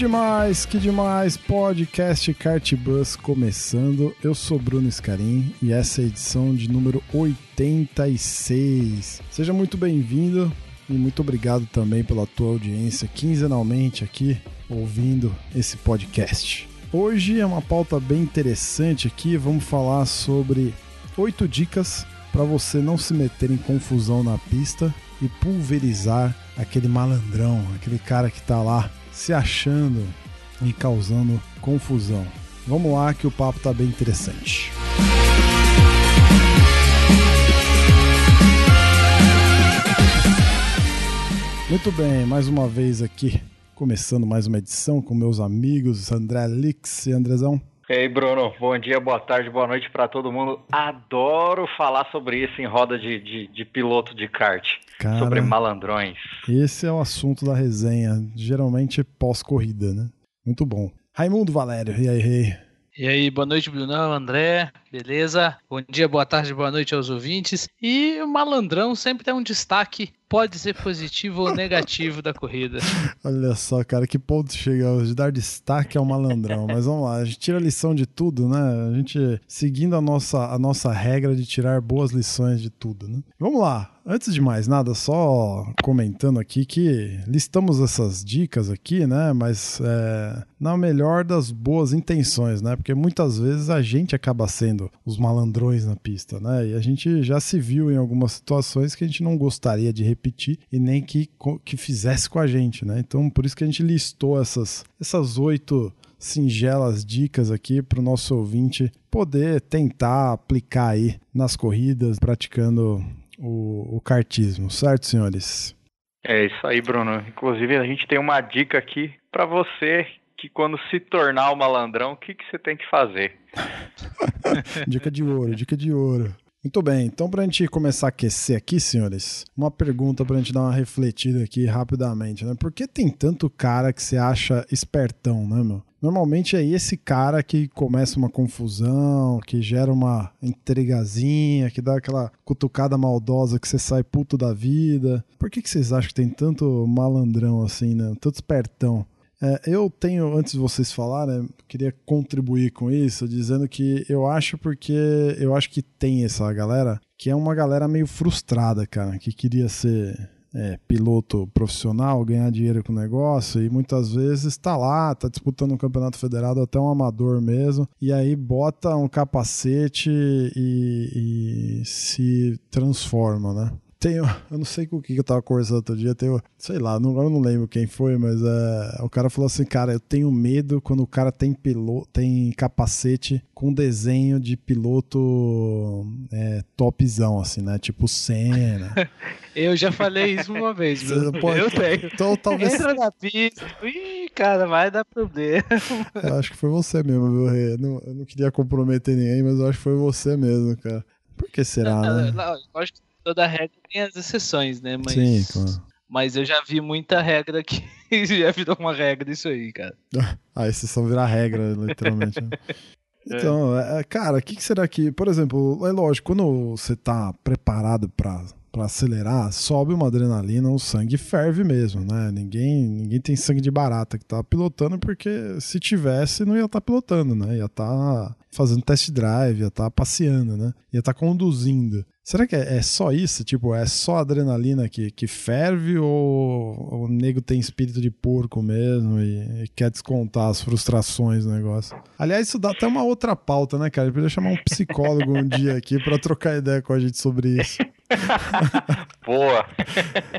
Demais, que demais, podcast Cartbus começando. Eu sou Bruno Scarim e essa é a edição de número 86. Seja muito bem-vindo e muito obrigado também pela tua audiência quinzenalmente aqui ouvindo esse podcast. Hoje é uma pauta bem interessante aqui, vamos falar sobre oito dicas para você não se meter em confusão na pista e pulverizar aquele malandrão, aquele cara que tá lá se achando e causando confusão. Vamos lá que o papo tá bem interessante. Muito bem, mais uma vez aqui, começando mais uma edição com meus amigos André Lix e Andrezão. E aí, Bruno, bom dia, boa tarde, boa noite para todo mundo. Adoro falar sobre isso em roda de, de, de piloto de kart. Cara, sobre malandrões. Esse é o assunto da resenha, geralmente pós-corrida, né? Muito bom. Raimundo Valério, e aí, rei? E aí, boa noite, Brunão, André, beleza? Bom dia, boa tarde, boa noite aos ouvintes. E o malandrão sempre tem um destaque, pode ser positivo ou negativo da corrida. Olha só, cara, que ponto chega de dar destaque ao malandrão. Mas vamos lá, a gente tira lição de tudo, né? A gente seguindo a nossa, a nossa regra de tirar boas lições de tudo, né? Vamos lá, Antes de mais nada, só comentando aqui que listamos essas dicas aqui, né? Mas é, na melhor das boas intenções, né? Porque muitas vezes a gente acaba sendo os malandrões na pista, né? E a gente já se viu em algumas situações que a gente não gostaria de repetir e nem que, que fizesse com a gente, né? Então por isso que a gente listou essas, essas oito singelas dicas aqui para o nosso ouvinte poder tentar aplicar aí nas corridas, praticando o, o cartismo, certo, senhores? É isso aí, Bruno. Inclusive, a gente tem uma dica aqui para você que quando se tornar o malandrão, o que, que você tem que fazer? dica de ouro, dica de ouro. Muito bem, então para a gente começar a aquecer aqui, senhores, uma pergunta para a gente dar uma refletida aqui rapidamente, né? Por que tem tanto cara que você acha espertão, né, meu? Normalmente é esse cara que começa uma confusão, que gera uma intrigazinha, que dá aquela cutucada maldosa que você sai puto da vida. Por que, que vocês acham que tem tanto malandrão assim, né? Tanto espertão? É, eu tenho, antes de vocês falarem, queria contribuir com isso, dizendo que eu acho porque eu acho que tem essa galera que é uma galera meio frustrada, cara, que queria ser é, piloto profissional, ganhar dinheiro com o negócio e muitas vezes está lá, está disputando um campeonato federado até um amador mesmo, e aí bota um capacete e, e se transforma, né? Tenho, eu não sei com o que eu tava conversando outro dia, tenho, sei lá, não, eu não lembro quem foi, mas é, o cara falou assim, cara, eu tenho medo quando o cara tem piloto, tem capacete com desenho de piloto é, topzão, assim, né? Tipo Senna. eu já falei isso uma vez, viu? Pode, eu tenho. Então, talvez... Entra na pista, ih, cara, vai dar problema. Eu acho que foi você mesmo, viu, Rê? Eu não, eu não queria comprometer ninguém, mas eu acho que foi você mesmo, cara. Por que será, não, né? Não, acho que toda regra tem as exceções, né? Mas, Sim, claro. Mas eu já vi muita regra que já virou uma regra isso aí, cara. a exceção virar regra, literalmente. Né? Então, é. cara, o que, que, será que. Por exemplo, é lógico, quando você tá preparado para para acelerar, sobe uma adrenalina, o sangue ferve mesmo, né? Ninguém, ninguém tem sangue de barata que tá pilotando, porque se tivesse, não ia estar tá pilotando, né? Ia estar tá fazendo test drive, ia estar tá passeando, né? Ia estar tá conduzindo. Será que é, é, só isso? Tipo, é só adrenalina que, que ferve ou o nego tem espírito de porco mesmo e, e, quer descontar as frustrações do negócio? Aliás, isso dá até uma outra pauta, né, cara? Eu podia chamar um psicólogo um dia aqui para trocar ideia com a gente sobre isso. Boa!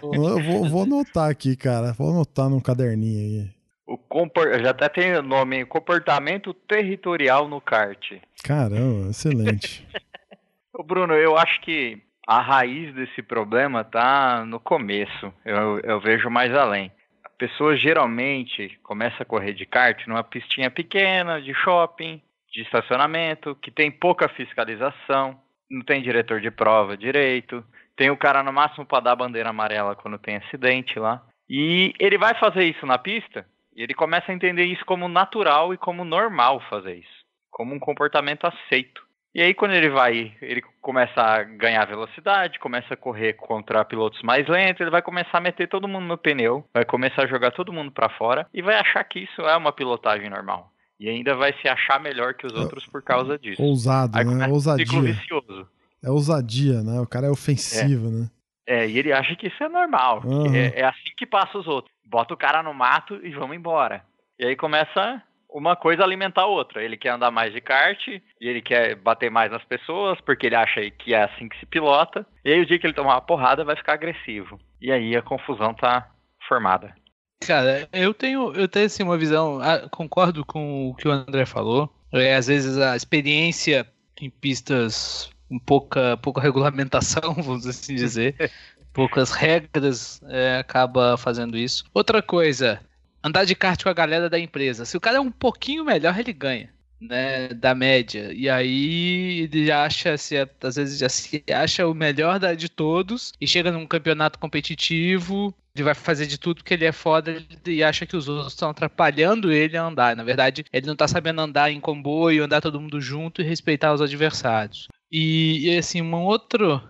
Eu vou, vou anotar aqui, cara. Vou anotar num caderninho aí. O compor... Já até tem o nome, comportamento territorial no kart. Caramba, excelente. Ô Bruno, eu acho que a raiz desse problema tá no começo. Eu, eu vejo mais além. pessoa geralmente começa a correr de kart numa pistinha pequena, de shopping, de estacionamento, que tem pouca fiscalização, não tem diretor de prova direito, tem o cara no máximo para dar bandeira amarela quando tem acidente lá. E ele vai fazer isso na pista e ele começa a entender isso como natural e como normal fazer isso, como um comportamento aceito. E aí quando ele vai, ele começa a ganhar velocidade, começa a correr contra pilotos mais lentos, ele vai começar a meter todo mundo no pneu, vai começar a jogar todo mundo para fora e vai achar que isso é uma pilotagem normal. E ainda vai se achar melhor que os outros por causa disso. Ousado, aí né? Um ousadia. ciclo vicioso. É ousadia, né? O cara é ofensivo, é. né? É, e ele acha que isso é normal. Uhum. É, é assim que passa os outros. Bota o cara no mato e vamos embora. E aí começa uma coisa alimentar a outra. Ele quer andar mais de kart, e ele quer bater mais nas pessoas, porque ele acha que é assim que se pilota. E aí o dia que ele tomar uma porrada vai ficar agressivo. E aí a confusão tá formada. Cara, eu tenho, eu tenho assim, uma visão, ah, concordo com o que o André falou. É, às vezes a experiência em pistas com pouca, pouca regulamentação, vamos assim dizer, poucas regras, é, acaba fazendo isso. Outra coisa, andar de kart com a galera da empresa. Se o cara é um pouquinho melhor, ele ganha. Né, da média. E aí ele acha, se, às vezes já se acha o melhor de todos e chega num campeonato competitivo, ele vai fazer de tudo que ele é foda e acha que os outros estão atrapalhando ele a andar. Na verdade, ele não tá sabendo andar em comboio, andar todo mundo junto e respeitar os adversários. E, e assim, um outro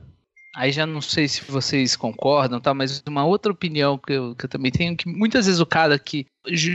Aí já não sei se vocês concordam, tá? Mas uma outra opinião que eu, que eu também tenho, que muitas vezes o cara que,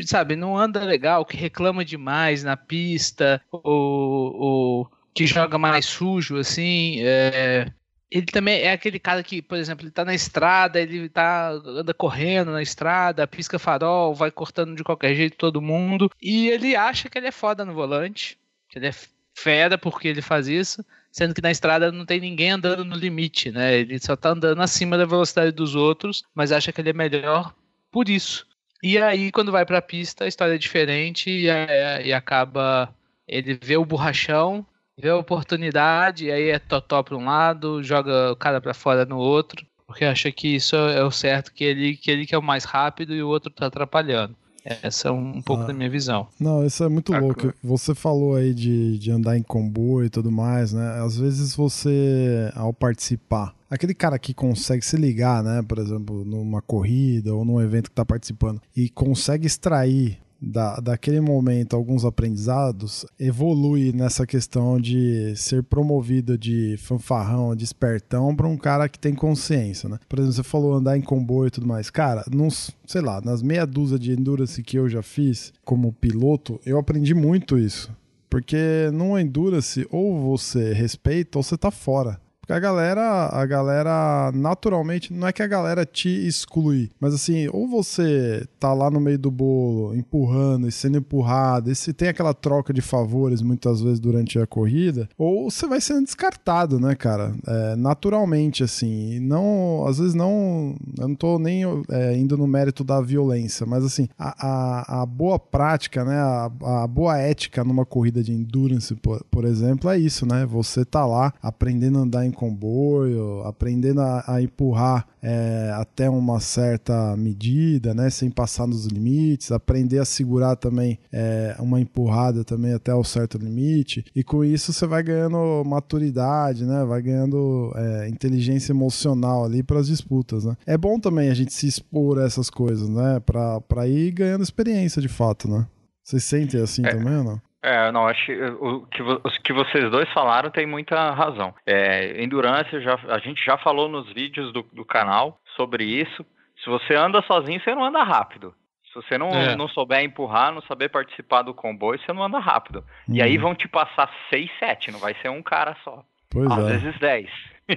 sabe, não anda legal, que reclama demais na pista, ou, ou que joga mais sujo, assim, é, ele também é aquele cara que, por exemplo, ele tá na estrada, ele tá, anda correndo na estrada, pisca farol, vai cortando de qualquer jeito todo mundo, e ele acha que ele é foda no volante, que ele é fera porque ele faz isso, sendo que na estrada não tem ninguém andando no limite, né? Ele só tá andando acima da velocidade dos outros, mas acha que ele é melhor por isso. E aí, quando vai pra pista, a história é diferente e, é, e acaba. Ele vê o borrachão, vê a oportunidade, e aí é totó pra um lado, joga o cara pra fora no outro, porque acha que isso é o certo, que ele, que ele que é o mais rápido e o outro tá atrapalhando. Essa é um, pouco ah, da minha visão. Não, isso é muito ah, louco. Você falou aí de, de andar em comboio e tudo mais, né? Às vezes você, ao participar, aquele cara que consegue se ligar, né? Por exemplo, numa corrida ou num evento que está participando e consegue extrair da, daquele momento alguns aprendizados, evolui nessa questão de ser promovido de fanfarrão, de espertão, para um cara que tem consciência, né? Por exemplo, você falou andar em comboio e tudo mais. Cara, nos, sei lá, nas meia dúzia de endurance que eu já fiz como piloto, eu aprendi muito isso. Porque no endurance, ou você respeita ou você tá fora. Porque a galera, a galera naturalmente, não é que a galera te exclui, mas assim, ou você tá lá no meio do bolo, empurrando e sendo empurrado, e se tem aquela troca de favores muitas vezes durante a corrida, ou você vai sendo descartado, né, cara? É, naturalmente, assim, não, às vezes não, eu não tô nem é, indo no mérito da violência, mas assim, a, a, a boa prática, né, a, a, boa ética numa corrida de endurance, por, por exemplo, é isso, né? Você tá lá aprendendo a andar em comboio, aprendendo a, a empurrar é, até uma certa medida, né, sem passar nos limites, aprender a segurar também é, uma empurrada também até o certo limite, e com isso você vai ganhando maturidade, né, vai ganhando é, inteligência emocional ali para as disputas, né. É bom também a gente se expor a essas coisas, né, para ir ganhando experiência de fato, né. Vocês sentem assim é. também ou não? É, não, acho que o que, o que vocês dois falaram tem muita razão. É, endurance, já, a gente já falou nos vídeos do, do canal sobre isso. Se você anda sozinho, você não anda rápido. Se você não, é. não souber empurrar, não saber participar do comboio, você não anda rápido. E aí uhum. vão te passar 6, 7, não vai ser um cara só. Pois Às é. vezes 10. É.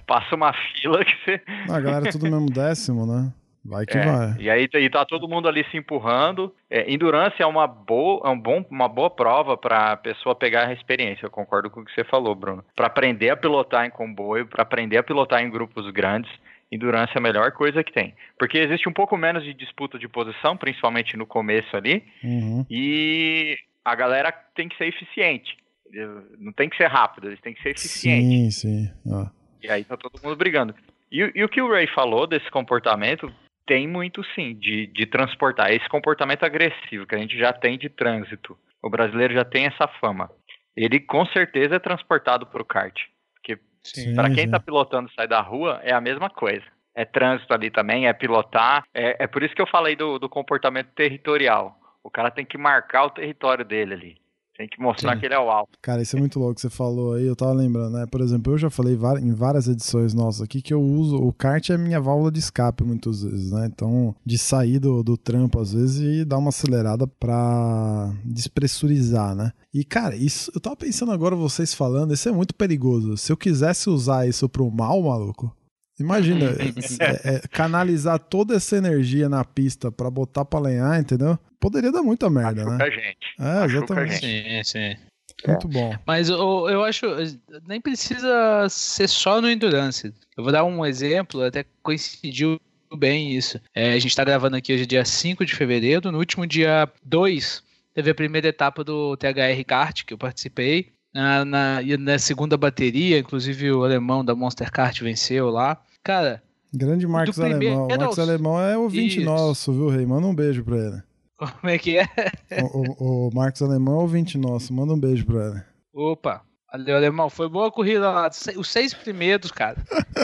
Passa uma fila que você. A galera é tudo mesmo décimo, né? Vai que é, vai. E aí e tá todo mundo ali se empurrando. É, endurance é uma boa, é um bom, uma boa prova para a pessoa pegar a experiência. Eu concordo com o que você falou, Bruno. Para aprender a pilotar em comboio, para aprender a pilotar em grupos grandes, endurance é a melhor coisa que tem. Porque existe um pouco menos de disputa de posição, principalmente no começo ali. Uhum. E a galera tem que ser eficiente. Não tem que ser rápido, eles têm que ser eficientes. Sim, sim. Ah. E aí tá todo mundo brigando. E, e, o que o Ray falou desse comportamento tem muito sim de, de transportar. Esse comportamento agressivo que a gente já tem de trânsito. O brasileiro já tem essa fama. Ele com certeza é transportado para o kart. Porque para quem está pilotando sai da rua, é a mesma coisa. É trânsito ali também, é pilotar. É, é por isso que eu falei do, do comportamento territorial. O cara tem que marcar o território dele ali. Tem que mostrar Sim. que ele é o alto. Cara, isso é muito louco. Você falou aí, eu tava lembrando, né? Por exemplo, eu já falei em várias edições nossas aqui que eu uso. O kart é minha válvula de escape muitas vezes, né? Então, de sair do, do trampo às vezes e dar uma acelerada pra despressurizar, né? E, cara, isso eu tava pensando agora, vocês falando, isso é muito perigoso. Se eu quisesse usar isso pro mal, maluco, Imagina, é, é, canalizar toda essa energia na pista para botar pra lenhar, entendeu? Poderia dar muita merda, Machuca né? gente. É, exatamente. Sim, sim. Muito bom. Mas eu, eu acho, nem precisa ser só no Endurance. Eu vou dar um exemplo, até coincidiu bem isso. É, a gente tá gravando aqui hoje dia 5 de fevereiro, no último dia 2 teve a primeira etapa do THR Kart que eu participei. Na, na, na segunda bateria, inclusive o alemão da Monster Kart venceu lá. Cara. Grande Marcos Alemão. O Marcos Alemão é ouvinte Isso. nosso, viu, Rei? Manda um beijo pra ele. Como é que é? O, o, o Marcos Alemão é ouvinte nosso. Manda um beijo pra ele. Opa. Valeu, Alemão. Foi boa a corrida lá. Os seis primeiros, cara.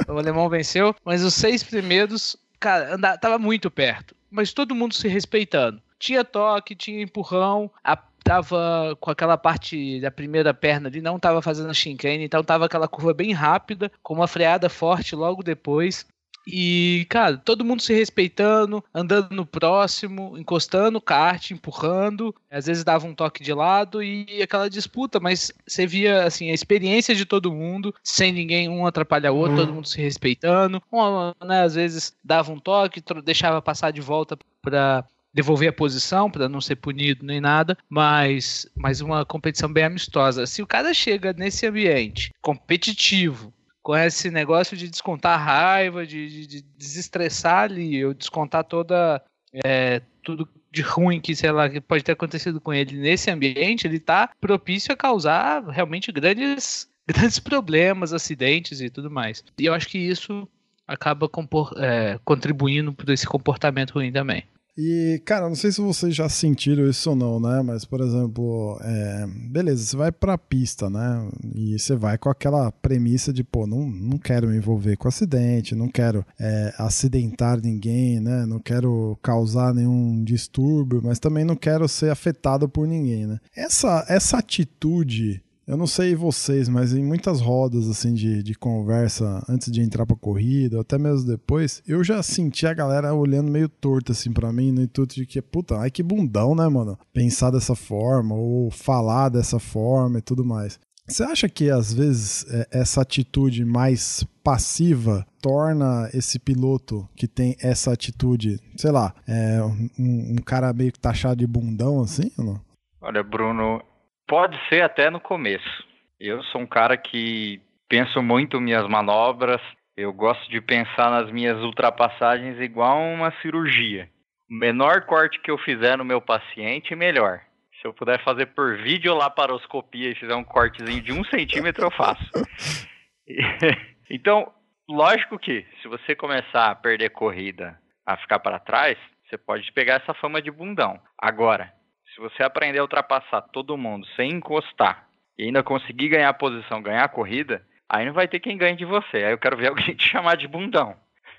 o Alemão venceu, mas os seis primeiros, cara, andava, tava muito perto. Mas todo mundo se respeitando. Tinha toque, tinha empurrão. A tava com aquela parte da primeira perna ali, não tava fazendo a chicane, então tava aquela curva bem rápida, com uma freada forte logo depois. E, cara, todo mundo se respeitando, andando no próximo, encostando o kart, empurrando. Às vezes dava um toque de lado e aquela disputa, mas você via, assim, a experiência de todo mundo, sem ninguém um atrapalhar o outro, uhum. todo mundo se respeitando. Um, né, às vezes dava um toque, deixava passar de volta para devolver a posição para não ser punido nem nada, mas, mas uma competição bem amistosa. Se o cara chega nesse ambiente competitivo, com esse negócio de descontar raiva, de, de, de desestressar ali, ou descontar toda é, tudo de ruim que, sei lá, que pode ter acontecido com ele nesse ambiente, ele está propício a causar realmente grandes, grandes problemas, acidentes e tudo mais. E eu acho que isso acaba compor, é, contribuindo para esse comportamento ruim também. E, cara, não sei se vocês já sentiram isso ou não, né? Mas, por exemplo, é... beleza, você vai pra pista, né? E você vai com aquela premissa de, pô, não, não quero me envolver com acidente, não quero é, acidentar ninguém, né? Não quero causar nenhum distúrbio, mas também não quero ser afetado por ninguém, né? Essa, essa atitude eu não sei vocês, mas em muitas rodas assim de, de conversa antes de entrar pra corrida, até mesmo depois, eu já senti a galera olhando meio torto assim para mim, no intuito de que, puta, ai que bundão, né, mano? Pensar dessa forma ou falar dessa forma e tudo mais. Você acha que às vezes é, essa atitude mais passiva torna esse piloto que tem essa atitude, sei lá, é um, um cara meio que taxado de bundão assim ou não? Olha, Bruno, Pode ser até no começo. Eu sou um cara que penso muito minhas manobras, eu gosto de pensar nas minhas ultrapassagens igual uma cirurgia. O menor corte que eu fizer no meu paciente, melhor. Se eu puder fazer por vídeo laparoscopia e fizer um cortezinho de um centímetro, eu faço. então, lógico que se você começar a perder corrida, a ficar para trás, você pode pegar essa fama de bundão. Agora, se você aprender a ultrapassar todo mundo sem encostar e ainda conseguir ganhar a posição, ganhar a corrida, aí não vai ter quem ganhe de você. Aí eu quero ver alguém te chamar de bundão.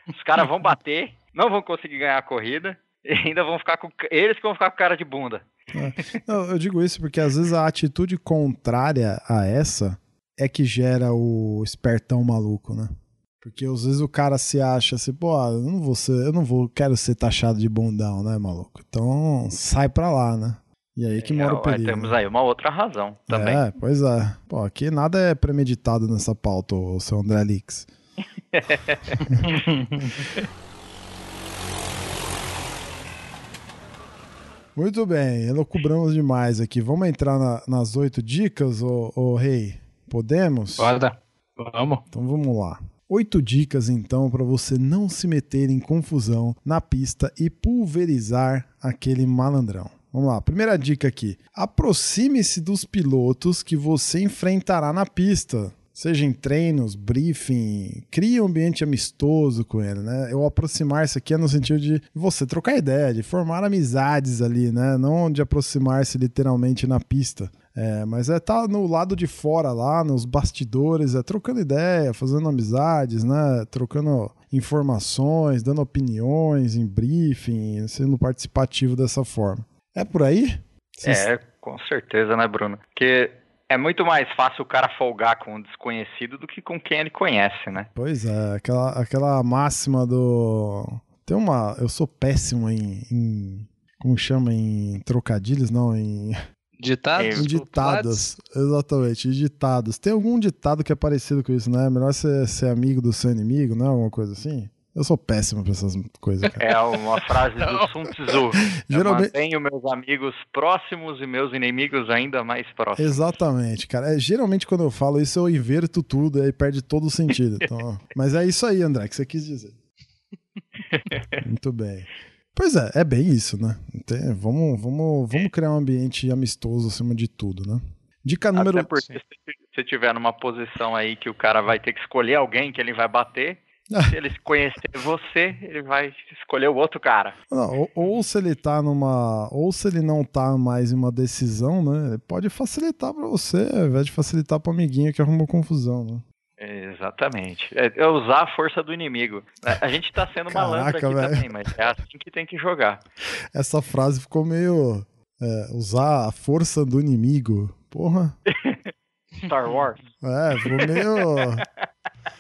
Os caras vão bater, não vão conseguir ganhar a corrida e ainda vão ficar com eles que vão ficar com cara de bunda. É. Eu digo isso porque às vezes a atitude contrária a essa é que gera o espertão maluco, né? Porque às vezes o cara se acha assim, pô, eu não vou ser, eu não vou, quero ser taxado de bundão, né, maluco? Então sai pra lá, né? E aí que mora o perigo. Temos aí uma outra razão também. É, pois é. Pô, aqui nada é premeditado nessa pauta, o seu André Lix. Muito bem, elocubramos demais aqui. Vamos entrar na, nas oito dicas, ô, ô Rei? Podemos? Bora. Vamos. Então vamos lá. Oito dicas então para você não se meter em confusão na pista e pulverizar aquele malandrão. Vamos lá, primeira dica aqui. Aproxime-se dos pilotos que você enfrentará na pista. seja em treinos, briefing, crie um ambiente amistoso com ele, né? Eu aproximar-se aqui é no sentido de você trocar ideia, de formar amizades ali, né? Não de aproximar-se literalmente na pista. É, mas é estar tá no lado de fora lá, nos bastidores, é trocando ideia, fazendo amizades, né? Trocando informações, dando opiniões em briefing, sendo participativo dessa forma. É por aí? É, com certeza, né, Bruno? Porque é muito mais fácil o cara folgar com um desconhecido do que com quem ele conhece, né? Pois é, aquela, aquela máxima do. Tem uma. Eu sou péssimo em. em como chama? Em trocadilhos? Não, em. Ditados? Em ditados, exatamente, ditados. Tem algum ditado que é parecido com isso, né? Melhor ser, ser amigo do seu inimigo, né? Alguma coisa assim? Eu sou péssimo pra essas coisas. Cara. É uma frase do Sun Tzu. Geralmente... Eu mantenho meus amigos próximos e meus inimigos ainda mais próximos. Exatamente, cara. É, geralmente quando eu falo isso, eu inverto tudo e perde todo o sentido. Então, mas é isso aí, André, que você quis dizer. Muito bem. Pois é, é bem isso, né? Tem, vamos, vamos, vamos criar um ambiente amistoso acima de tudo, né? Dica número... Até porque se você estiver numa posição aí que o cara vai ter que escolher alguém que ele vai bater, se ele conhecer você, ele vai escolher o outro cara. Não, ou, ou, se ele tá numa. Ou se ele não tá mais em uma decisão, né? Ele pode facilitar para você, ao invés de facilitar pro amiguinho que arrumou confusão, né? Exatamente. É, é usar a força do inimigo. A gente tá sendo Caraca, malandro aqui véio. também, mas é assim que tem que jogar. Essa frase ficou meio. É, usar a força do inimigo. Porra. Star Wars. É, ficou meio.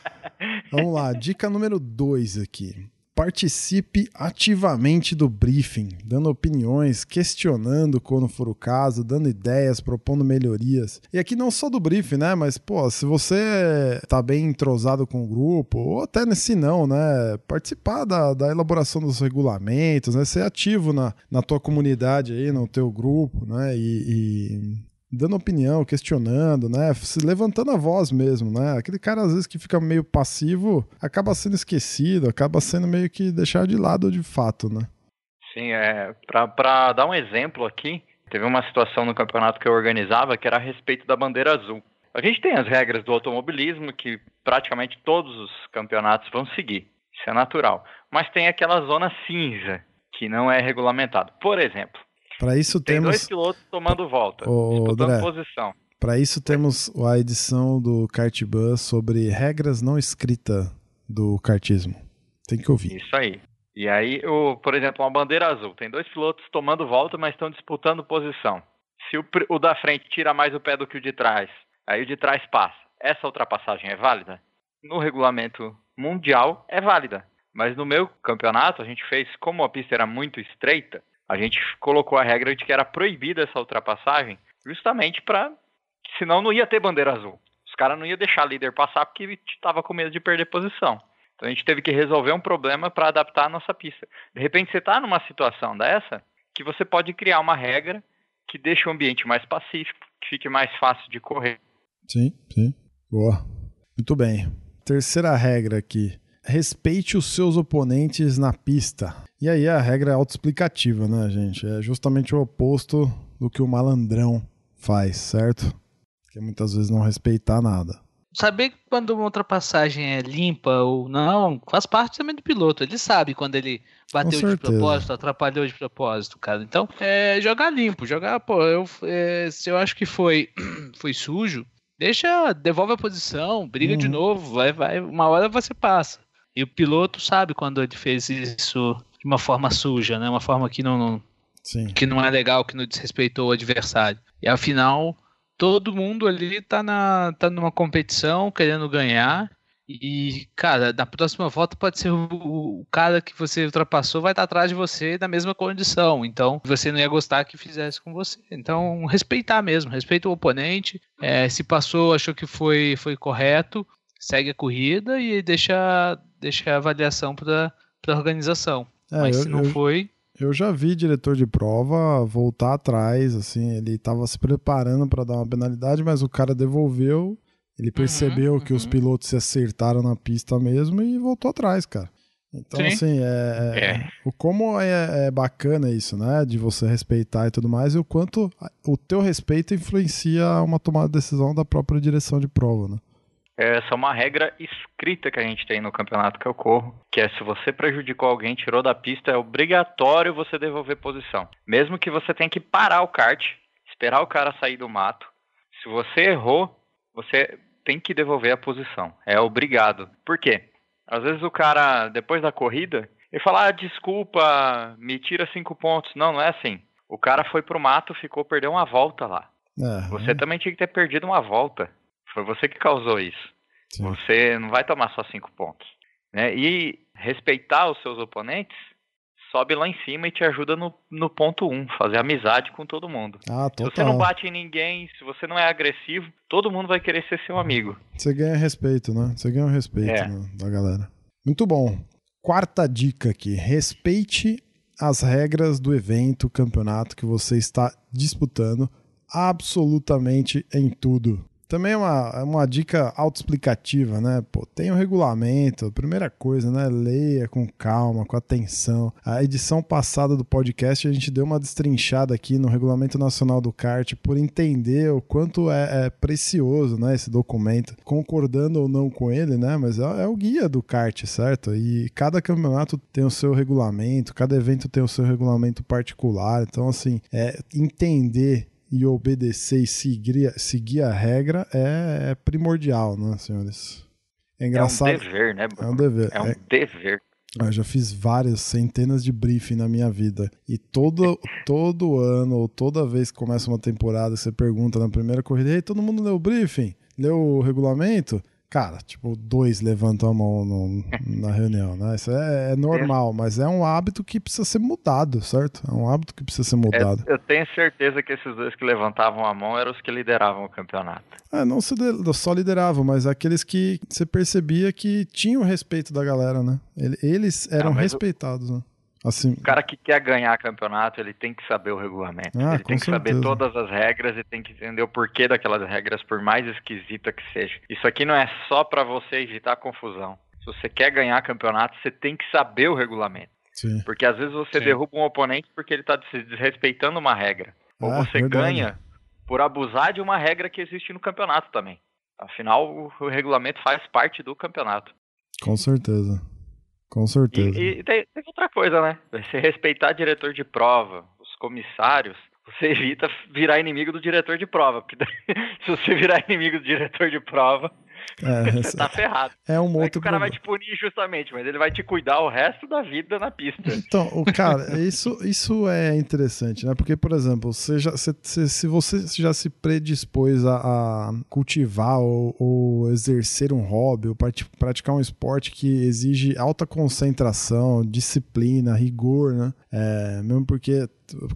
Vamos lá, dica número 2 aqui. Participe ativamente do briefing, dando opiniões, questionando quando for o caso, dando ideias, propondo melhorias. E aqui não só do briefing, né? Mas, pô, se você tá bem entrosado com o grupo, ou até nesse não, né? Participar da, da elaboração dos regulamentos, né? Ser ativo na, na tua comunidade aí, no teu grupo, né? E, e dando opinião, questionando, né? Se levantando a voz mesmo, né? Aquele cara, às vezes, que fica meio passivo, acaba sendo esquecido, acaba sendo meio que deixado de lado de fato, né? Sim, é. Para dar um exemplo aqui, teve uma situação no campeonato que eu organizava que era a respeito da bandeira azul. A gente tem as regras do automobilismo que praticamente todos os campeonatos vão seguir. Isso é natural. Mas tem aquela zona cinza que não é regulamentado. Por exemplo, para isso Tem temos. dois pilotos tomando volta, Ô, disputando André, posição. Para isso temos a edição do Kartbus sobre regras não escritas do kartismo. Tem que ouvir. Isso aí. E aí, o, por exemplo, uma bandeira azul. Tem dois pilotos tomando volta, mas estão disputando posição. Se o, o da frente tira mais o pé do que o de trás, aí o de trás passa. Essa ultrapassagem é válida? No regulamento mundial, é válida. Mas no meu campeonato, a gente fez, como a pista era muito estreita, a gente colocou a regra de que era proibida essa ultrapassagem, justamente para. Senão não ia ter bandeira azul. Os caras não iam deixar líder passar porque estava com medo de perder posição. Então a gente teve que resolver um problema para adaptar a nossa pista. De repente você está numa situação dessa que você pode criar uma regra que deixe o ambiente mais pacífico, que fique mais fácil de correr. Sim, sim. Boa. Muito bem. Terceira regra aqui. Respeite os seus oponentes na pista. E aí a regra é autoexplicativa, né, gente? É justamente o oposto do que o malandrão faz, certo? Que é muitas vezes não respeitar nada. Saber quando uma ultrapassagem é limpa ou não faz parte também do piloto. Ele sabe quando ele bateu de propósito, atrapalhou de propósito, cara. Então, é jogar limpo, jogar, pô, eu, é, se eu acho que foi, foi sujo, deixa, devolve a posição, briga uhum. de novo, vai, vai, uma hora você passa. E o piloto sabe quando ele fez isso de uma forma suja, né? Uma forma que não, não que não é legal, que não desrespeitou o adversário. E afinal, todo mundo ali tá, na, tá numa competição querendo ganhar. E, cara, na próxima volta pode ser o, o cara que você ultrapassou vai estar atrás de você na mesma condição. Então, você não ia gostar que fizesse com você. Então, respeitar mesmo, respeita o oponente. É, se passou, achou que foi, foi correto, segue a corrida e deixa, deixa a avaliação para a organização. É, Mas eu, se não eu, foi. Eu já vi diretor de prova voltar atrás, assim, ele estava se preparando para dar uma penalidade, mas o cara devolveu. Ele percebeu uhum, que uhum. os pilotos se acertaram na pista mesmo e voltou atrás, cara. Então, Sim. assim, é, é, é. o como é, é, bacana isso, né? De você respeitar e tudo mais, e o quanto o teu respeito influencia uma tomada de decisão da própria direção de prova, né? Essa é uma regra escrita que a gente tem no campeonato que eu corro, que é se você prejudicou alguém, tirou da pista, é obrigatório você devolver posição. Mesmo que você tenha que parar o kart, esperar o cara sair do mato. Se você errou, você tem que devolver a posição. É obrigado. Por quê? Às vezes o cara, depois da corrida, ele fala, ah, desculpa, me tira cinco pontos. Não, não é assim. O cara foi pro mato, ficou, perdeu uma volta lá. É. Você também tinha que ter perdido uma volta. Foi você que causou isso. Sim. Você não vai tomar só cinco pontos. Né? E respeitar os seus oponentes sobe lá em cima e te ajuda no, no ponto um, fazer amizade com todo mundo. Ah, se você não bate em ninguém, se você não é agressivo, todo mundo vai querer ser seu amigo. Você ganha respeito, né? Você ganha o respeito é. né, da galera. Muito bom. Quarta dica aqui: respeite as regras do evento, campeonato que você está disputando absolutamente em tudo. Também é uma, é uma dica autoexplicativa, né? Pô, tem o um regulamento, primeira coisa, né? Leia com calma, com atenção. A edição passada do podcast a gente deu uma destrinchada aqui no Regulamento Nacional do Kart por entender o quanto é, é precioso, né? Esse documento, concordando ou não com ele, né? Mas é, é o guia do kart, certo? E cada campeonato tem o seu regulamento, cada evento tem o seu regulamento particular. Então, assim, é entender e obedecer e seguir, seguir a regra é, é primordial, né, senhores? É engraçado. É um dever, né, Bruno? É um dever. É um é... dever. Eu já fiz várias centenas de briefing na minha vida. E todo, todo ano, ou toda vez que começa uma temporada, você pergunta na primeira corrida: Ei, todo mundo leu o briefing? Leu o regulamento? Cara, tipo, dois levantam a mão no, na reunião, né? Isso é, é normal, é. mas é um hábito que precisa ser mudado, certo? É um hábito que precisa ser mudado. É, eu tenho certeza que esses dois que levantavam a mão eram os que lideravam o campeonato. É, não só lideravam, mas aqueles que você percebia que tinham respeito da galera, né? Eles eram respeitados, né? Assim, o cara que quer ganhar campeonato, ele tem que saber o regulamento. Ah, ele tem que certeza. saber todas as regras e tem que entender o porquê daquelas regras, por mais esquisita que seja. Isso aqui não é só para você evitar confusão. Se você quer ganhar campeonato, você tem que saber o regulamento. Sim. Porque às vezes você Sim. derruba um oponente porque ele está desrespeitando uma regra. Ou ah, você verdade. ganha por abusar de uma regra que existe no campeonato também. Afinal, o regulamento faz parte do campeonato. Com certeza. Com certeza. E, e tem, tem, outra coisa, né? Você respeitar diretor de prova, os comissários, você evita virar inimigo do diretor de prova. Porque se você virar inimigo do diretor de prova, é, você tá ferrado. É um outro. É o cara vai te punir justamente, mas ele vai te cuidar o resto da vida na pista. Então, o cara, isso, isso é interessante, né? Porque, por exemplo, você já, se, se você já se predispôs a, a cultivar ou, ou, exercer um hobby ou praticar um esporte que exige alta concentração, disciplina, rigor, né? É, mesmo porque,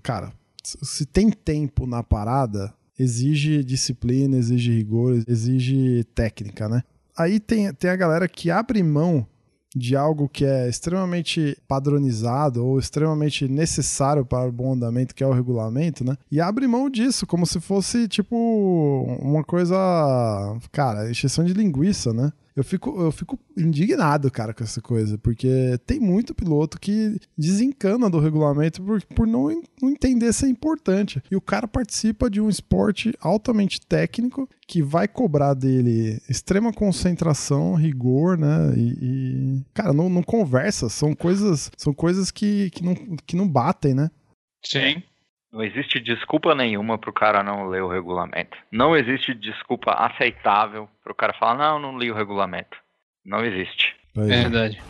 cara, se tem tempo na parada, exige disciplina, exige rigor, exige técnica, né? Aí tem, tem a galera que abre mão de algo que é extremamente padronizado ou extremamente necessário para o bom andamento, que é o regulamento, né? E abre mão disso, como se fosse, tipo, uma coisa. Cara, exceção de linguiça, né? Eu fico, eu fico indignado, cara, com essa coisa, porque tem muito piloto que desencana do regulamento por, por não, não entender é importante. E o cara participa de um esporte altamente técnico que vai cobrar dele extrema concentração, rigor, né? E, e cara, não, não conversa, são coisas, são coisas que, que, não, que não batem, né? Sim. Não existe desculpa nenhuma pro cara não ler o regulamento. Não existe desculpa aceitável pro cara falar, não, não li o regulamento. Não existe. É verdade.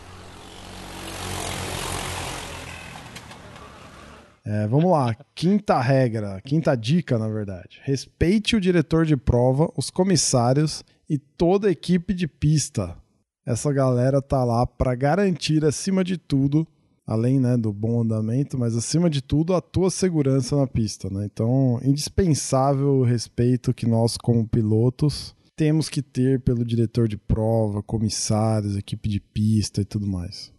É, vamos lá, quinta regra, quinta dica, na verdade. Respeite o diretor de prova, os comissários e toda a equipe de pista. Essa galera tá lá para garantir, acima de tudo, além né, do bom andamento, mas acima de tudo a tua segurança na pista. Né? Então, indispensável o respeito que nós, como pilotos, temos que ter pelo diretor de prova, comissários, equipe de pista e tudo mais.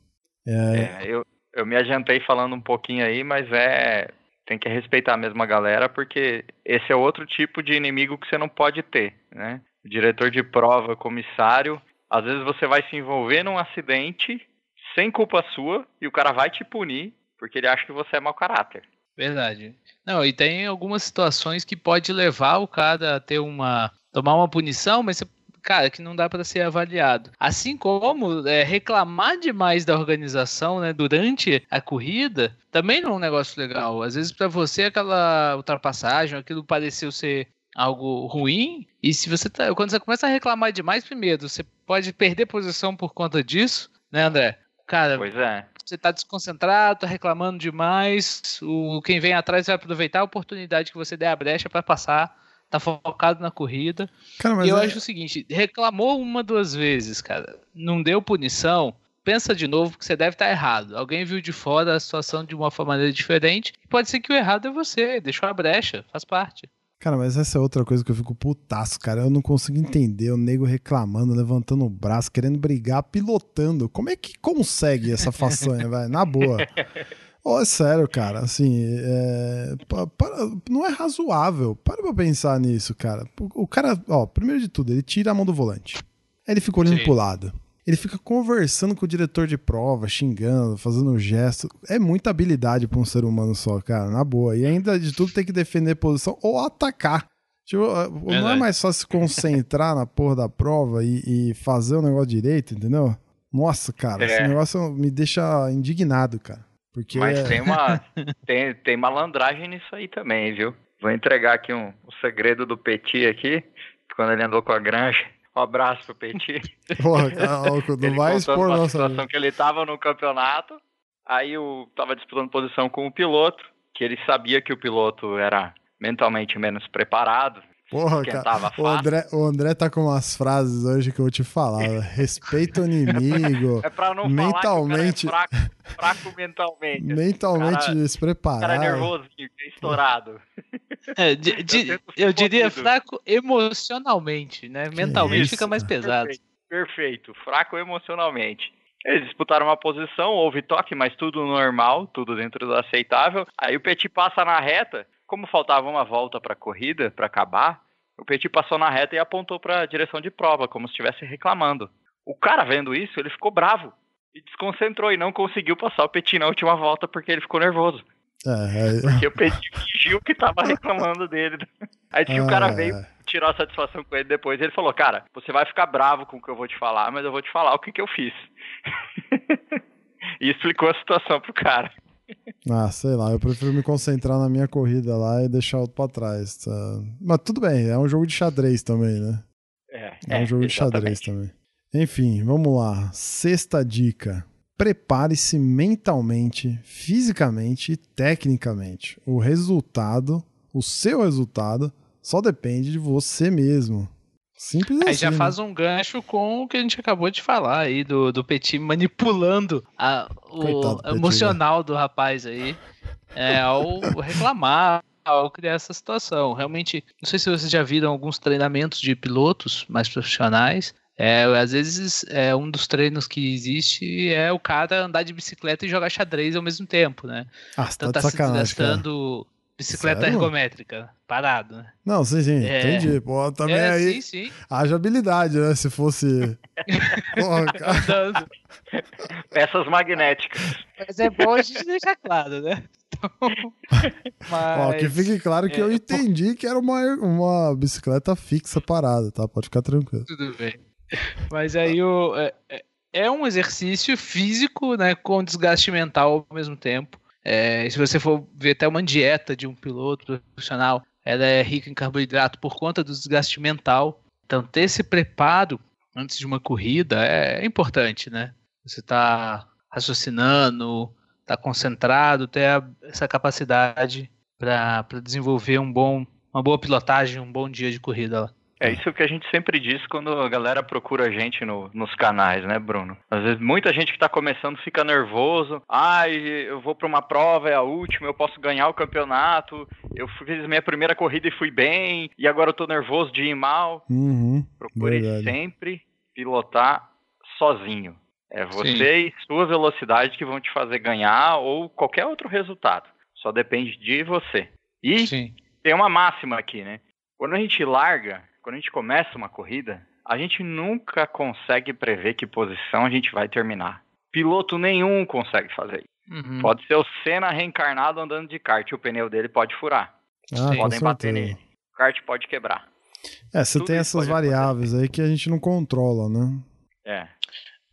É... É, eu, eu me adiantei falando um pouquinho aí, mas é. Tem que respeitar a mesma galera, porque esse é outro tipo de inimigo que você não pode ter, né? diretor de prova, comissário, às vezes você vai se envolver num acidente sem culpa sua e o cara vai te punir porque ele acha que você é mau caráter. Verdade. Não, e tem algumas situações que pode levar o cara a ter uma tomar uma punição, mas você, cara, que não dá para ser avaliado. Assim como é, reclamar demais da organização, né, durante a corrida, também não é um negócio legal. Às vezes para você aquela ultrapassagem, aquilo pareceu ser algo ruim, e se você tá, quando você começa a reclamar demais primeiro, você pode perder posição por conta disso, né, André? Cara, Pois é. você tá desconcentrado, tá reclamando demais, o quem vem atrás vai aproveitar a oportunidade que você der a brecha para passar, tá focado na corrida. Cara, mas e eu é- acho o seguinte, reclamou uma, duas vezes, cara, não deu punição, pensa de novo que você deve estar errado. Alguém viu de fora a situação de uma maneira diferente, e pode ser que o errado é você, deixou a brecha, faz parte. Cara, mas essa é outra coisa que eu fico putaço, cara. Eu não consigo entender o nego reclamando, levantando o braço, querendo brigar, pilotando. Como é que consegue essa façanha, velho? Na boa. Ô, é sério, cara. Assim, é, pa- para- não é razoável. Para pra pensar nisso, cara. O, o cara, ó, primeiro de tudo, ele tira a mão do volante. Aí ele fica olhando Sim. pro lado. Ele fica conversando com o diretor de prova, xingando, fazendo gesto. É muita habilidade pra um ser humano só, cara, na boa. E ainda de tudo tem que defender posição ou atacar. Tipo, eh, não é Verdade. mais fácil se concentrar na porra da prova e, e fazer o negócio direito, entendeu? Nossa, cara, É. esse negócio me deixa indignado, cara. Porque Mas é- tem uma tem, tem malandragem nisso aí também, viu? Vou entregar aqui um, o segredo do Petit aqui, quando ele andou com a granja. Um abraço pro Petit. Porra, cara, ó, não ele vai expor nossa. situação que ele tava no campeonato, aí o tava disputando posição com o piloto, que ele sabia que o piloto era mentalmente menos preparado, Porra, cara. O. André, o André tá com umas frases hoje que eu vou te falar. Respeita o inimigo. É pra não mentalmente- falar que o cara é fraco, fraco mentalmente. mentalmente O cara- O despreparado. cara é nervosinho, é estourado. É, de- de- eu, ser diria fraco emocionalmente, né? Mentalmente isso? fica mais pesado. Perfeito, perfeito. fraco emocionalmente. Eles disputaram uma posição, houve toque, mas tudo normal, tudo dentro do aceitável. Aí o Petit passa na reta, como faltava uma volta para a corrida, para acabar, o Petit passou na reta e apontou para a direção de prova, como se estivesse reclamando. O cara vendo isso, ele ficou bravo e desconcentrou e não conseguiu passar o Petit na última volta porque ele ficou nervoso. É, é, Porque o Petit fingiu que tava reclamando dele. Aí que o cara veio tirar satisfação com ele depois. Ele falou, cara, você vai ficar bravo com o que eu vou te falar, mas eu vou te falar o que, que eu fiz. e explicou a situação pro cara. Ah, sei lá, eu prefiro me concentrar na minha corrida lá e deixar o outro pra trás. tá? Mas tudo bem, é um jogo de xadrez também, né? É, É, um jogo de xadrez também. Enfim, vamos lá. Sexta dica. Prepare-se mentalmente, fisicamente e tecnicamente. O resultado, o seu resultado, só depende de você mesmo. Simples Aí assim. já né? faz um gancho com o que a gente acabou de falar aí, do, do Petit manipulando a- o Coitado do Petit, emocional do rapaz aí é, ao reclamar, ao criar essa situação. Realmente, não sei se vocês já viram alguns treinamentos de pilotos mais profissionais. É, às vezes, é, um dos treinos que existe é o cara andar de bicicleta e jogar xadrez ao mesmo tempo, né? Ah, tá Então de tá se desgastando bicicleta Sério? ergométrica, parado, né? Não, sim, sim, É. entendi. Pô, também é, aí sim, sim. haja habilidade, né? Se fosse. Porra, cara. Peças magnéticas. Mas é bom a gente deixar claro, né? Então, Ó, mas, que fique claro que é, eu eu- entendi que era uma, uma bicicleta fixa parada, tá? Pode ficar tranquilo. Tudo bem. Mas aí o, é, é- é um exercício físico, né? Com desgaste mental ao mesmo tempo. É, se você for ver até uma dieta de um piloto profissional, ela é rica em carboidrato por conta do desgaste mental. Então, ter esse preparo antes de uma corrida é importante, né? Você tá raciocinando, tá concentrado, ter essa capacidade para desenvolver um bom, uma boa pilotagem, um bom dia de corrida lá. É isso que a gente sempre diz quando a galera procura a gente no- nos canais, né, Bruno? Às vezes muita gente que tá começando fica nervoso. Ai, eu vou pra uma prova, é a última, eu posso ganhar o campeonato. Eu fiz minha primeira corrida e fui bem, e agora eu tô nervoso de ir mal. Uhum. Procure Verdade. sempre pilotar sozinho. É você e sua velocidade que vão te fazer ganhar ou qualquer outro resultado. Só depende de você. E Sim. tem uma máxima aqui, né? Quando a gente larga, quando a gente começa uma corrida, a gente nunca consegue prever que posição a gente vai terminar. Piloto nenhum consegue fazer isso. Uhum. Pode ser o Senna reencarnado andando de kart, e o pneu dele pode furar. Ah, Podem bater nele. O kart pode quebrar. É, você tem essas variáveis aí que a gente não controla, né? É.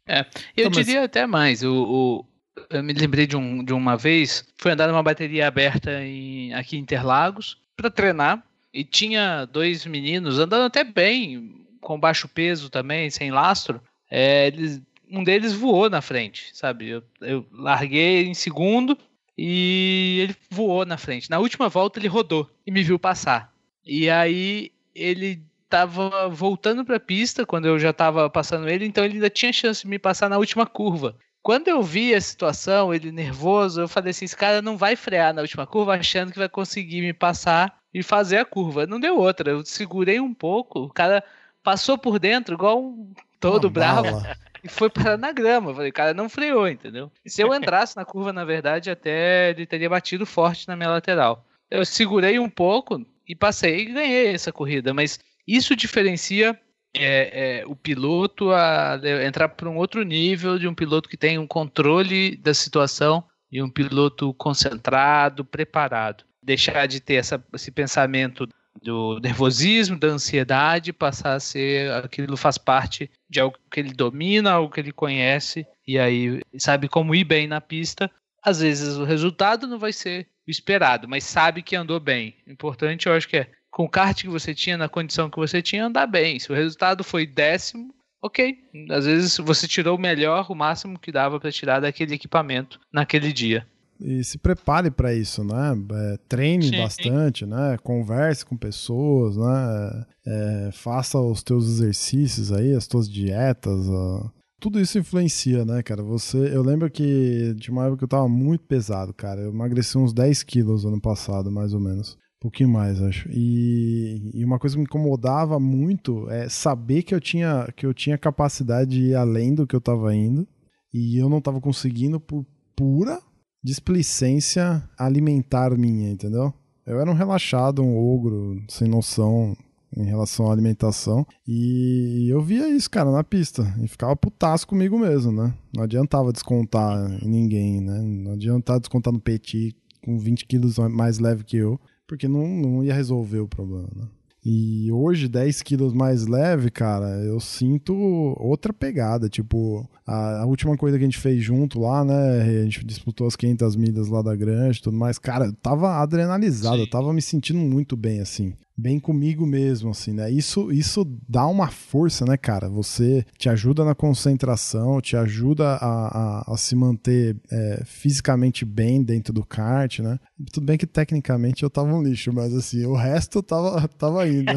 É, eu então, diria mas... até mais. O, o, eu me lembrei de, um, de uma vez, fui andar numa bateria aberta em, aqui em Interlagos para treinar e tinha dois meninos andando até bem, com baixo peso também, sem lastro. É, eles, um deles voou na frente, sabe? Eu, eu larguei em segundo e ele voou na frente. Na última volta ele rodou e me viu passar. E aí ele estava voltando para a pista quando eu já estava passando ele, então ele ainda tinha chance de me passar na última curva. Quando eu vi a situação, ele nervoso, eu falei assim: esse cara não vai frear na última curva achando que vai conseguir me passar e fazer a curva. Não deu outra. Eu segurei um pouco, o cara passou por dentro, igual um todo Uma bravo. Bala. E foi parar na grama. Eu falei, o cara não freou, entendeu? E se eu entrasse na curva, na verdade, até ele teria batido forte na minha lateral. Eu segurei um pouco e passei e ganhei essa corrida. Mas isso diferencia é, é, o piloto a entrar para um outro nível de um piloto que tem um controle da situação e um piloto concentrado, preparado. Deixar de ter essa, esse pensamento do nervosismo, da ansiedade, passar a ser aquilo faz parte de algo que ele domina, algo que ele conhece e aí sabe como ir bem na pista. Às vezes o resultado não vai ser o esperado, mas sabe que andou bem. Importante, eu acho que é com o kart que você tinha, na condição que você tinha, andar bem. Se o resultado foi décimo, ok. Às vezes você tirou o melhor, o máximo que dava para tirar daquele equipamento naquele dia. E se prepare para isso, né? É, treine Sim. bastante, né? Converse com pessoas, né? É, faça os teus exercícios aí, as tuas dietas. Ó. Tudo isso influencia, né, cara? Você, eu lembro que de uma época que eu tava muito pesado, cara. Eu emagreci uns 10 quilos ano passado, mais ou menos pouquinho mais, acho. E, e, uma coisa que me incomodava muito é saber que eu tinha, que eu tinha capacidade de ir além do que eu estava indo e eu não estava conseguindo por pura displicência alimentar minha, entendeu? Eu era um relaxado, um ogro, sem noção em relação à alimentação. E eu via isso, cara, na pista. E ficava putaço comigo mesmo, né? Não adiantava descontar em ninguém, né? Não adiantava descontar no Petit com 20 quilos mais leve que eu porque não, não ia resolver o problema, né? E hoje, 10 quilos mais leve, cara, eu sinto outra pegada. Tipo, a, a, última coisa que a gente fez junto lá, né? A gente disputou as 500 milhas lá da Grande e tudo mais. Cara, eu tava adrenalizado, Sim. eu tava me sentindo muito bem, assim bem comigo mesmo, assim, né? Isso, isso dá uma força, né, cara? Você te ajuda na concentração, te ajuda a, a, a se manter é, fisicamente bem dentro do kart, né? Tudo bem que tecnicamente eu tava um lixo, mas assim, o resto tava, tava indo.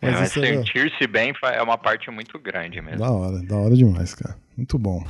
mas, é, mas é sentir-se bem é uma parte muito grande mesmo. Da hora, da hora demais, cara. Muito bom.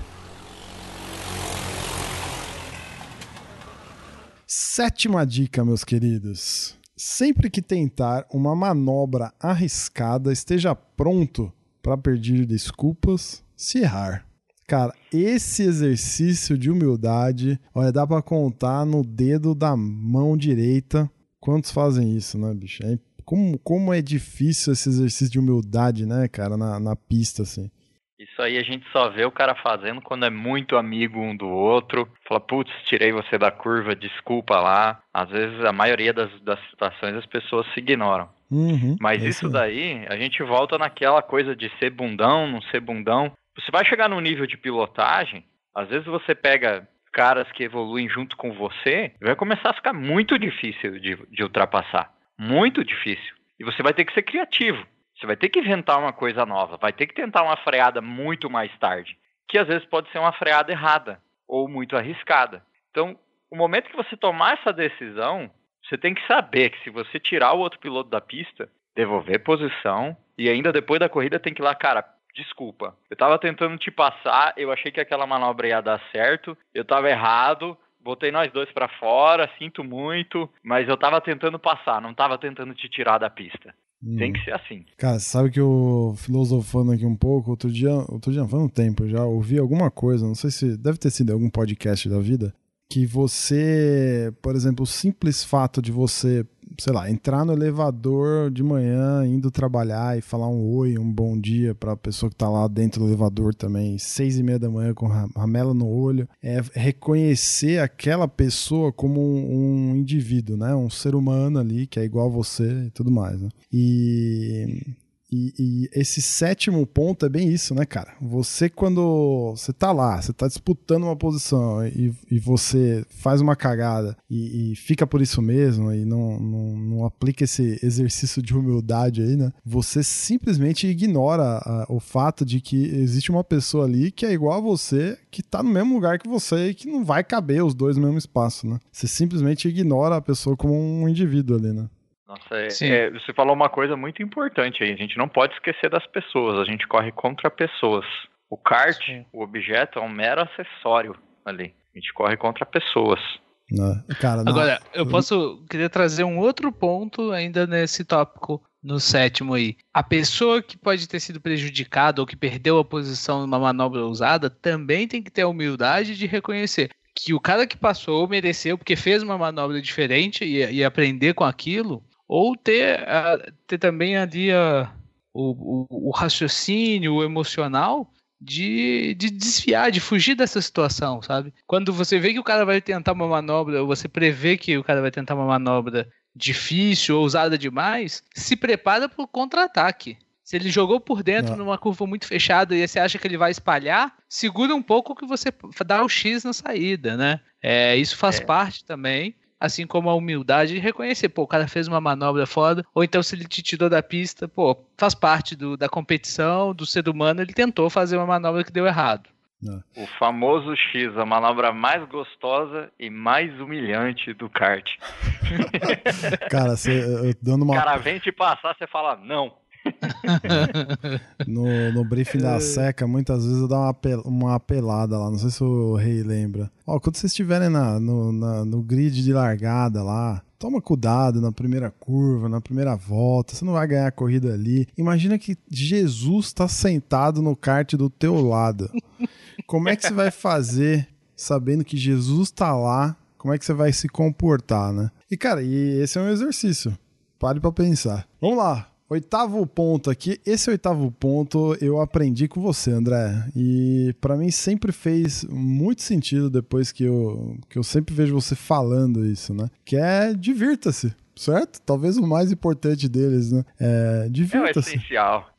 Sétima dica, meus queridos. Sempre que tentar uma manobra arriscada, esteja pronto para pedir desculpas se errar. Cara, esse exercício de humildade, olha, dá para contar no dedo da mão direita quantos fazem isso, né, bicho? É, como, como é difícil esse exercício de humildade, né, cara, na, na pista, assim. Isso aí a gente só vê o cara fazendo quando é muito amigo um do outro. Fala, putz, tirei você da curva, desculpa lá. Às vezes, a maioria das, das situações as pessoas se ignoram. Uhum, Mas é isso daí, a gente volta naquela coisa de ser bundão, não ser bundão. Você vai chegar num nível de pilotagem, às vezes você pega caras que evoluem junto com você, vai começar a ficar muito difícil de, de ultrapassar. Muito difícil. E você vai ter que ser criativo. Você vai ter que inventar uma coisa nova, vai ter que tentar uma freada muito mais tarde, que às vezes pode ser uma freada errada ou muito arriscada. Então, o momento que você tomar essa decisão, você tem que saber que se você tirar o outro piloto da pista, devolver posição e ainda depois da corrida tem que ir lá, cara, desculpa. Eu estava tentando te passar, eu achei que aquela manobra ia dar certo, eu estava errado, botei nós dois para fora, sinto muito, mas eu estava tentando passar, não estava tentando te tirar da pista. Hum. Tem que ser assim. Cara, sabe que eu filosofando aqui um pouco, outro dia, outro dia, faz um tempo, já ouvi alguma coisa, não sei se deve ter sido algum podcast da vida, que você, por exemplo, o simples fato de você, sei lá, entrar no elevador de manhã, indo trabalhar e falar um oi, um bom dia para a pessoa que está lá dentro do elevador também, seis e meia da manhã com ramela no olho, é reconhecer aquela pessoa como um, um indivíduo, né? Um ser humano ali que é igual a você e tudo mais, né? E e, e, esse sétimo ponto é bem isso, né, cara? Você, quando você tá lá, você tá disputando uma posição e, e você faz uma cagada e, e, fica por isso mesmo e não, não, não, aplica esse exercício de humildade aí, né? Você simplesmente ignora a, o fato de que existe uma pessoa ali que é igual a você, que tá no mesmo lugar que você e que não vai caber os dois no mesmo espaço, né? Você simplesmente ignora a pessoa como um indivíduo ali, né? Nossa, é, é, você falou uma coisa muito importante aí. A gente não pode esquecer das pessoas. A gente corre contra pessoas. O kart, Sim. o objeto, é um mero acessório ali. A gente corre contra pessoas. Não, cara, não. Agora, eu posso querer trazer um outro ponto ainda nesse tópico no sétimo aí. A pessoa que pode ter sido prejudicada ou que perdeu a posição numa manobra usada também tem que ter a humildade de reconhecer que o cara que passou mereceu porque fez uma manobra diferente e, e aprender com aquilo ou ter, uh, ter também ali uh, o, o, o, raciocínio, o emocional de, de desviar, de fugir dessa situação, sabe? Quando você vê que o cara vai tentar uma manobra, ou você prevê que o cara vai tentar uma manobra difícil ou ousada demais, se prepara para o contra-ataque. Se ele jogou por dentro Não. numa curva muito fechada e você acha que ele vai espalhar, segura um pouco que você dá o X na saída, né? É, isso faz é. parte também assim como a humildade de reconhecer, pô, o cara fez uma manobra foda, ou então se ele te tirou da pista, pô, faz parte do, da competição, do ser humano, ele tentou fazer uma manobra que deu errado. O famoso X, a manobra mais gostosa e mais humilhante do kart. cara, você dando uma. O cara vem te passar, você fala não. No, no briefing da seca, muitas vezes eu dou uma, apel, uma apelada lá. Não sei se o rei lembra. Ó, quando vocês estiverem na, no, na, no grid de largada lá, toma cuidado na primeira curva, na primeira volta, você não vai ganhar a corrida ali. Imagina que Jesus está sentado no kart do teu lado. Como é que você vai fazer sabendo que Jesus está lá? Como é que você vai se comportar, né? E cara, e esse é um exercício. Pare para pensar. Vamos lá. Oitavo ponto aqui. Esse oitavo ponto eu aprendi com você, André. E para mim sempre fez muito sentido depois que eu, que eu sempre vejo você falando isso, né? Que é divirta-se, certo? Talvez o mais importante deles, né? É divirta-se. É o essencial.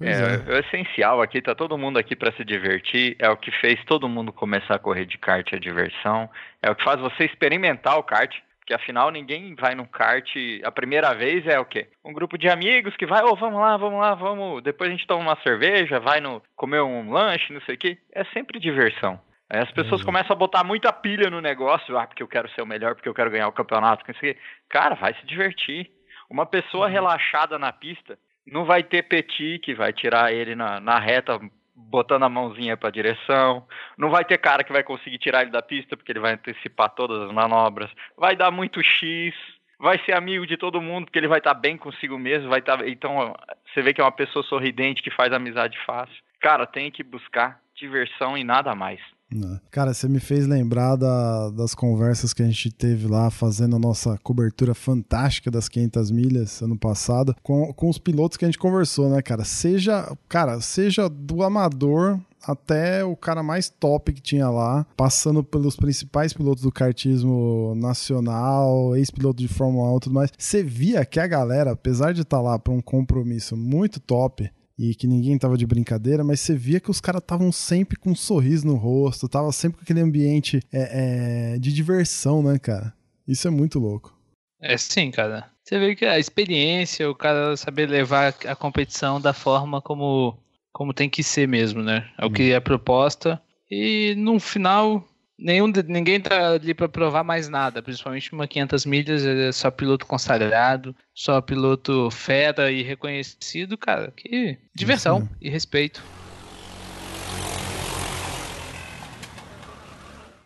É, é. é, o essencial aqui, tá todo mundo aqui para se divertir, é o que fez todo mundo começar a correr de kart, a diversão, é o que faz você experimentar o kart, porque afinal ninguém vai num kart. A primeira vez é o quê? Um grupo de amigos que vai, ô, oh, vamos lá, vamos lá, vamos. Depois a gente toma uma cerveja, vai no comer um lanche, não sei o quê. É sempre diversão. Aí as pessoas uhum. começam a botar muita pilha no negócio, ah, porque eu quero ser o melhor, porque eu quero ganhar o campeonato, não sei o quê. Cara, vai se divertir. Uma pessoa uhum. relaxada na pista não vai ter petit que vai tirar ele na, na reta botando a mãozinha para a direção. Não vai ter cara que vai conseguir tirar ele da pista porque ele vai antecipar todas as manobras. Vai dar muito X. Vai ser amigo de todo mundo porque ele vai estar tá bem consigo mesmo. Vai. Tá... Então você vê que é uma pessoa sorridente que faz amizade fácil. Cara, tem que buscar diversão e nada mais. Né. Cara, você me fez lembrar da, das conversas que a gente teve lá fazendo a nossa cobertura fantástica das 500 milhas ano passado com, com os pilotos que a gente conversou, né, cara? Seja, cara, seja do amador até o cara mais top que tinha lá, passando pelos principais pilotos do kartismo nacional, ex-piloto de Fórmula 1 e tudo mais. Você via que a galera, apesar de estar tá lá para um compromisso muito top, e que ninguém tava de brincadeira, mas você via que os caras estavam sempre com um sorriso no rosto, tava sempre com aquele ambiente é, é, de diversão, né, cara? Isso é muito louco. É sim, cara. Você vê que a experiência, o cara saber levar a competição da forma como, como tem que ser mesmo, né? É o que é proposta. E no final, Nenhum, ninguém tá ali para provar mais nada, principalmente uma 500 milhas, é só piloto consagrado, só piloto fera e reconhecido, cara. Que diversão Isso. e respeito.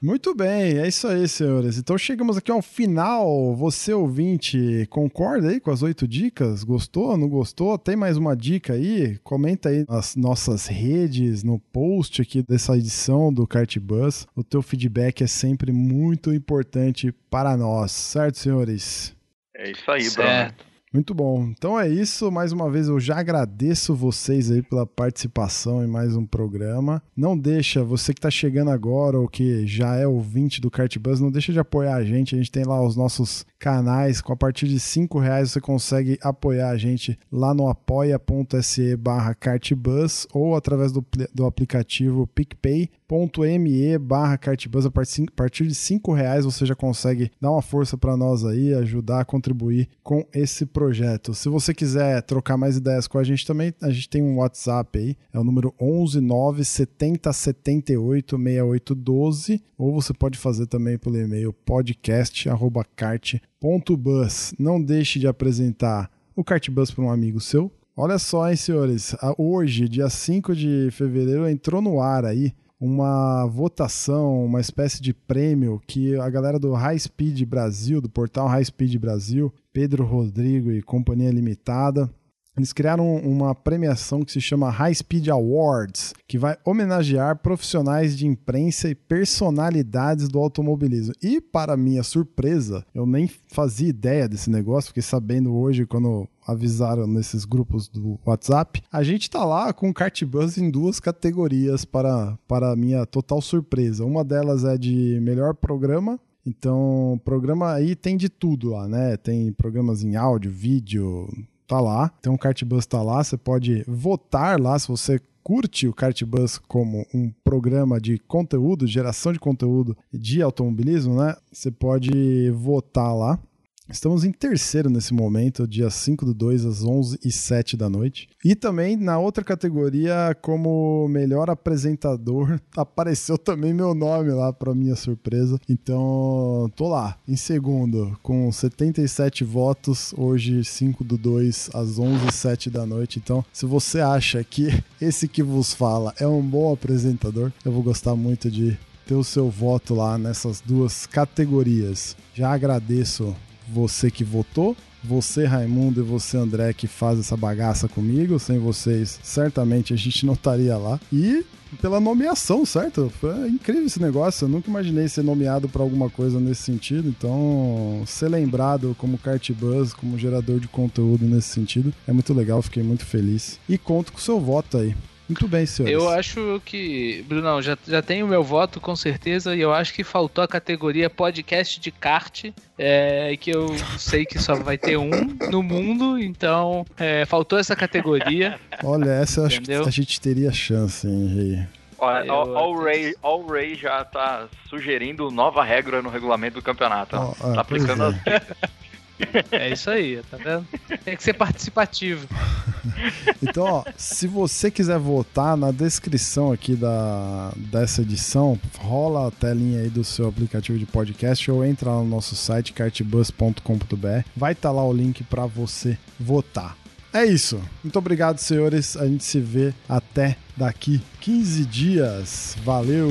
Muito bem, é isso aí, senhores. Então chegamos aqui ao final. Você, ouvinte, concorda aí com as oito dicas? Gostou, não gostou? Tem mais uma dica aí? Comenta aí nas nossas redes, no post aqui dessa edição do Kart Bus. O teu feedback é sempre muito importante para nós, certo, senhores? É isso aí, certo. Bruno. Muito bom. Então é isso. Mais uma vez eu já agradeço vocês aí pela participação em mais um programa. Não deixa, você que está chegando agora ou que já é ouvinte do Kart Bus, não deixa de apoiar a gente. A gente tem lá os nossos canais. Com a partir de cinco reais você consegue apoiar a gente lá no apoia.se barra cartbus ou através do, do aplicativo picpay.me barra cartbus. A partir de cinco reais você já consegue dar uma força para nós aí, ajudar a contribuir com esse projeto. Se você quiser trocar mais ideias com a gente também, a gente tem um WhatsApp aí, é o número 11 9 70 78 6812, ou você pode fazer também pelo e-mail podcast@cart.bus. Não deixe de apresentar o Cartbus para um amigo seu. Olha só, hein, senhores, hoje, dia 5 de fevereiro, entrou no ar aí uma votação, uma espécie de prêmio que a galera do High Speed Brasil, do portal High Speed Brasil, Pedro Rodrigo e Companhia Limitada, eles criaram uma premiação que se chama High Speed Awards, que vai homenagear profissionais de imprensa e personalidades do automobilismo. E, para minha surpresa, eu nem fazia ideia desse negócio, fiquei sabendo hoje quando avisaram nesses grupos do WhatsApp. A gente tá lá com Kart Bus em duas categorias para, para minha total surpresa. Uma delas é de melhor programa então, programa aí tem de tudo lá, né? Tem programas em áudio, vídeo, tá lá. Então o Cartbus tá lá, você pode votar lá se você curte o Cartbus como um programa de conteúdo, geração de conteúdo de automobilismo, né? Você pode votar lá. Estamos em terceiro nesse momento, dia 5 do 2 às 11 e 7 da noite. E também na outra categoria, como melhor apresentador, apareceu também meu nome lá, para minha surpresa. Então, tô lá, em segundo, com 77 votos, hoje 5 do 2 às 11 e 7 da noite. Então, se você acha que esse que vos fala é um bom apresentador, eu vou gostar muito de ter o seu voto lá nessas duas categorias. Já agradeço você que votou, você Raimundo e você André que faz essa bagaça comigo. Sem vocês, certamente a gente não estaria lá. E pela nomeação, certo? Foi incrível esse negócio. Eu nunca imaginei ser nomeado para alguma coisa nesse sentido. Então, ser lembrado como Cartbuzz, como gerador de conteúdo nesse sentido, é muito legal. Fiquei muito feliz. E conto com o seu voto aí. Muito bem, senhores. Eu acho que, Brunão, já, já tenho o meu voto com certeza e eu acho que faltou a categoria podcast de kart, é, que eu sei que só vai ter um no mundo, então é, faltou essa categoria. Olha, essa eu acho que a gente teria chance, hein, Rei. Olha, o, Ray, o Ray já tá sugerindo nova regra no regulamento do campeonato. Oh, tá aplicando é. as É isso aí, tá vendo? Tem que ser participativo. Então, ó, se você quiser votar, na descrição aqui da, dessa edição, rola a telinha aí do seu aplicativo de podcast ou entra lá no nosso site cartbus.com.br. Vai estar tá lá o link para você votar. É isso. Muito obrigado, senhores. A gente se vê até daqui 15 dias. Valeu!